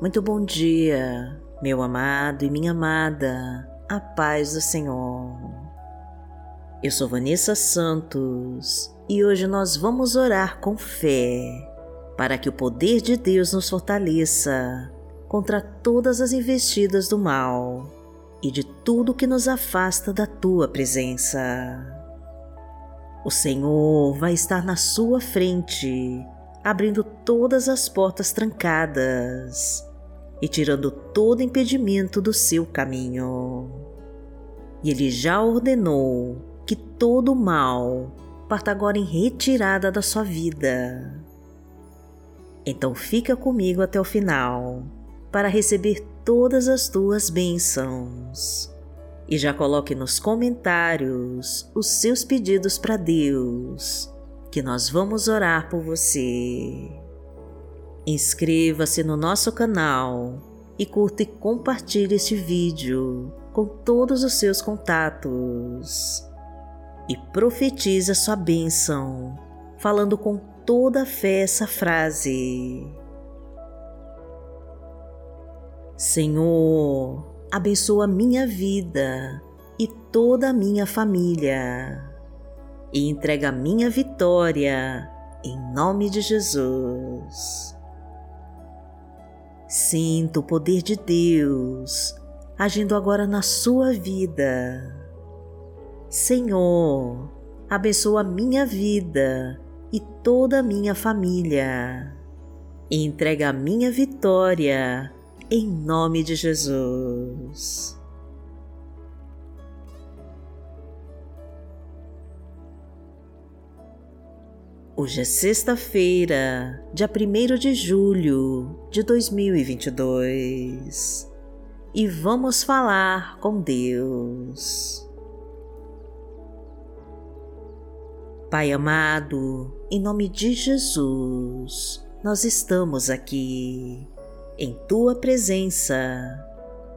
Muito bom dia, meu amado e minha amada, a paz do Senhor. Eu sou Vanessa Santos e hoje nós vamos orar com fé para que o poder de Deus nos fortaleça contra todas as investidas do mal e de tudo que nos afasta da tua presença. O Senhor vai estar na sua frente, abrindo todas as portas trancadas e tirando todo impedimento do seu caminho. E Ele já ordenou que todo o mal parta agora em retirada da sua vida. Então fica comigo até o final para receber todas as tuas bênçãos. E já coloque nos comentários os seus pedidos para Deus, que nós vamos orar por você. Inscreva-se no nosso canal e curta e compartilhe este vídeo com todos os seus contatos. E profetize a sua bênção, falando com toda a fé essa frase. Senhor, abençoa minha vida e toda a minha família e entrega minha vitória em nome de Jesus. Sinta o poder de Deus agindo agora na sua vida. Senhor, abençoa minha vida e toda a minha família. Entrega a minha vitória em nome de Jesus. Hoje é sexta-feira, dia 1 de julho de 2022 e vamos falar com Deus. Pai amado, em nome de Jesus, nós estamos aqui, em Tua presença,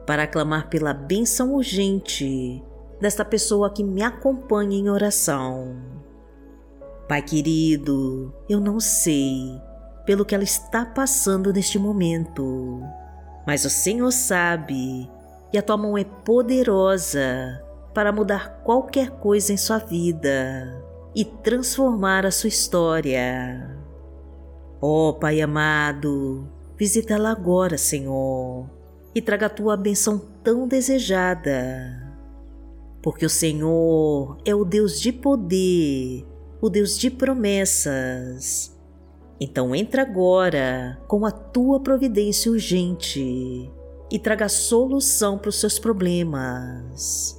para clamar pela bênção urgente desta pessoa que me acompanha em oração Pai querido, eu não sei pelo que ela está passando neste momento, mas o Senhor sabe e a tua mão é poderosa para mudar qualquer coisa em sua vida e transformar a sua história. Ó oh, Pai amado, visita-la agora, Senhor, e traga a tua benção tão desejada. Porque o Senhor é o Deus de poder o Deus de promessas. Então entra agora com a tua providência urgente e traga solução para os seus problemas.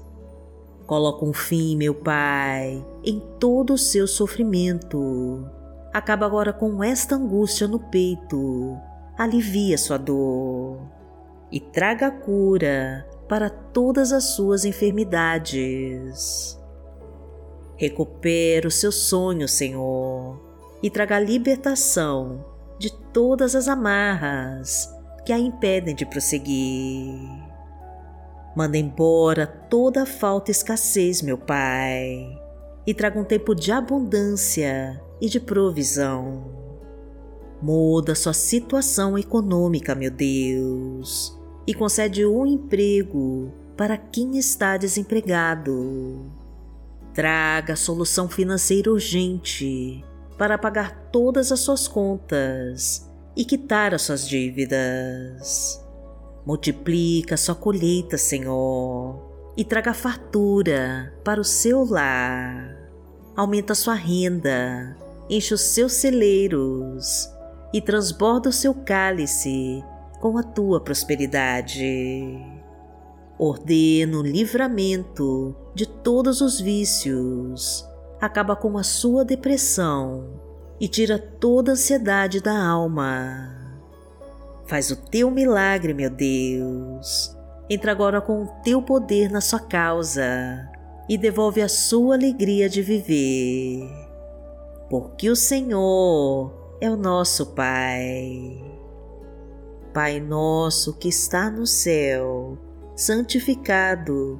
Coloca um fim, meu Pai, em todo o seu sofrimento. Acaba agora com esta angústia no peito. Alivia sua dor e traga cura para todas as suas enfermidades. Recupera o seu sonho, Senhor, e traga a libertação de todas as amarras que a impedem de prosseguir. Manda embora toda falta e escassez, meu Pai, e traga um tempo de abundância e de provisão. Muda sua situação econômica, meu Deus, e concede um emprego para quem está desempregado Traga solução financeira urgente para pagar todas as suas contas e quitar as suas dívidas. Multiplica sua colheita, Senhor, e traga fartura para o seu lar. Aumenta sua renda, enche os seus celeiros e transborda o seu cálice com a tua prosperidade. Ordena o livramento de todos os vícios, acaba com a sua depressão e tira toda a ansiedade da alma. Faz o teu milagre, meu Deus. Entra agora com o teu poder na sua causa e devolve a sua alegria de viver. Porque o Senhor é o nosso Pai. Pai nosso que está no céu, santificado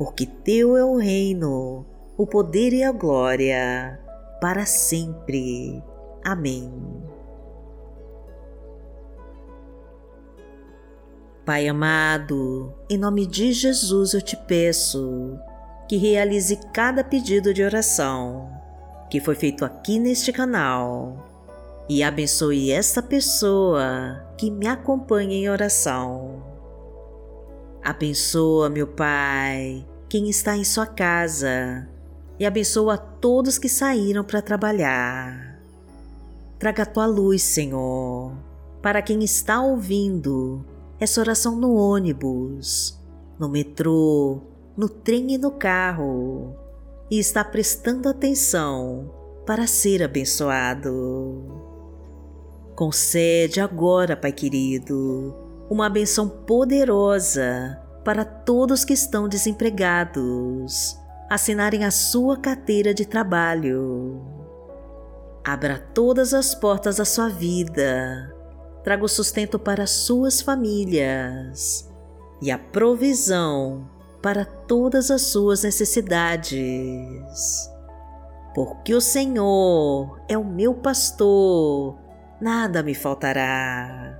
Porque Teu é o reino, o poder e a glória, para sempre. Amém. Pai amado, em nome de Jesus eu te peço que realize cada pedido de oração que foi feito aqui neste canal e abençoe esta pessoa que me acompanha em oração. Abençoa, meu Pai, quem está em sua casa e abençoa todos que saíram para trabalhar. Traga tua luz, Senhor, para quem está ouvindo essa oração no ônibus, no metrô, no trem e no carro e está prestando atenção para ser abençoado. Concede agora, Pai querido, uma benção poderosa para todos que estão desempregados assinarem a sua carteira de trabalho. Abra todas as portas da sua vida, traga o sustento para suas famílias e a provisão para todas as suas necessidades. Porque o Senhor é o meu pastor, nada me faltará.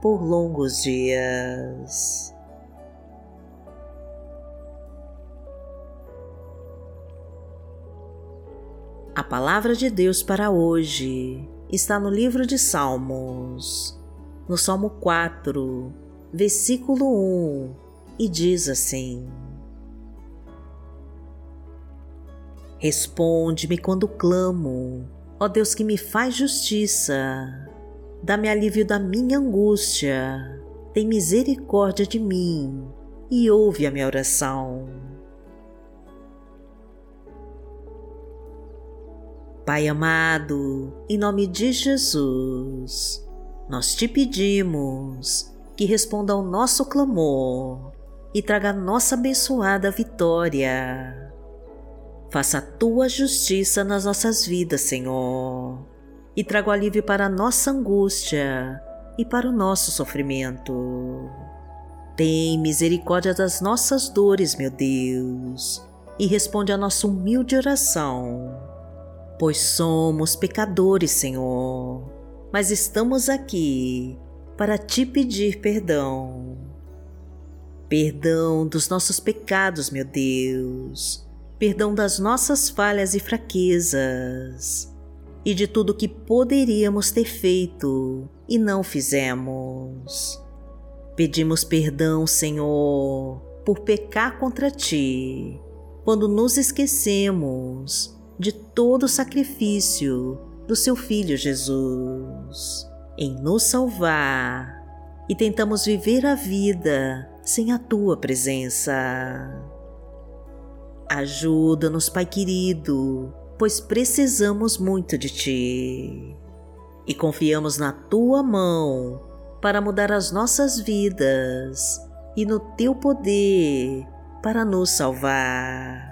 por longos dias. A palavra de Deus para hoje está no livro de Salmos, no Salmo 4, versículo 1, e diz assim: Responde-me quando clamo, ó Deus que me faz justiça. Dá-me alívio da minha angústia. Tem misericórdia de mim e ouve a minha oração. Pai amado, em nome de Jesus, nós te pedimos que responda ao nosso clamor e traga nossa abençoada vitória Faça a tua justiça nas nossas vidas, Senhor, e traga o alívio para a nossa angústia e para o nosso sofrimento. Tem misericórdia das nossas dores, meu Deus, e responde à nossa humilde oração, pois somos pecadores, Senhor, mas estamos aqui para te pedir perdão. Perdão dos nossos pecados, meu Deus perdão das nossas falhas e fraquezas e de tudo que poderíamos ter feito e não fizemos. Pedimos perdão, Senhor, por pecar contra Ti, quando nos esquecemos de todo o sacrifício do Seu Filho Jesus em nos salvar e tentamos viver a vida sem a Tua presença. Ajuda-nos, Pai querido, pois precisamos muito de Ti e confiamos na Tua mão para mudar as nossas vidas e no Teu poder para nos salvar.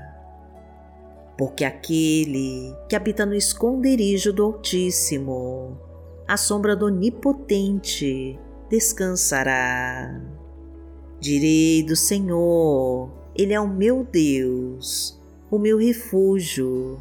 Porque aquele que habita no esconderijo do Direi do Senhor, Ele é o meu Deus, o meu refúgio,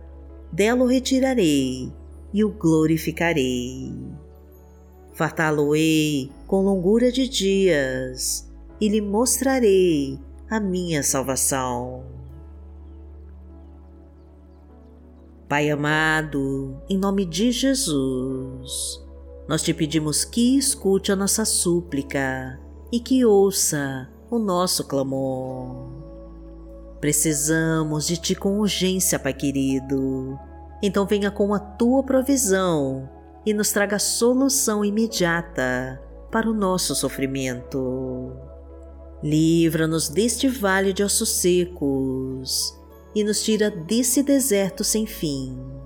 dela o retirarei e o glorificarei. Fartá-lo-ei com longura de dias e lhe mostrarei a minha salvação. Pai amado, em nome de Jesus, nós te pedimos que escute a nossa súplica e que ouça o nosso clamor. Precisamos de ti com urgência, Pai querido. Então venha com a tua provisão e nos traga solução imediata para o nosso sofrimento. Livra-nos deste vale de ossos secos e nos tira desse deserto sem fim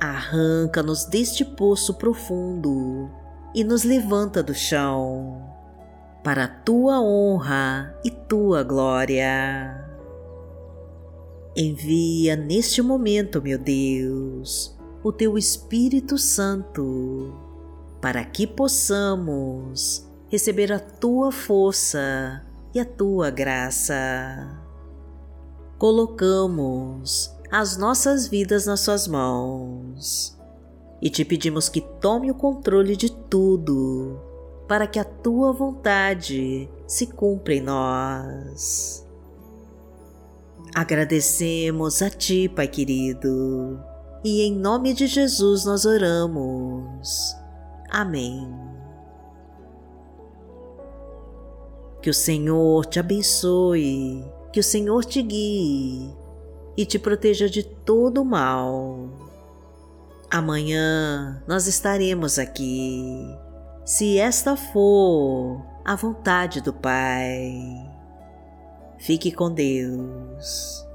Arranca-nos deste poço profundo e nos levanta do chão, para a tua honra e tua glória. Envia neste momento, meu Deus, o teu Espírito Santo, para que possamos receber a tua força e a tua graça. Colocamos as nossas vidas nas Suas mãos e te pedimos que tome o controle de tudo para que a Tua vontade se cumpra em nós. Agradecemos a Ti, Pai querido, e em nome de Jesus nós oramos. Amém. Que o Senhor te abençoe, que o Senhor te guie e te proteja de todo o mal. Amanhã nós estaremos aqui, se esta for a vontade do Pai. Fique com Deus.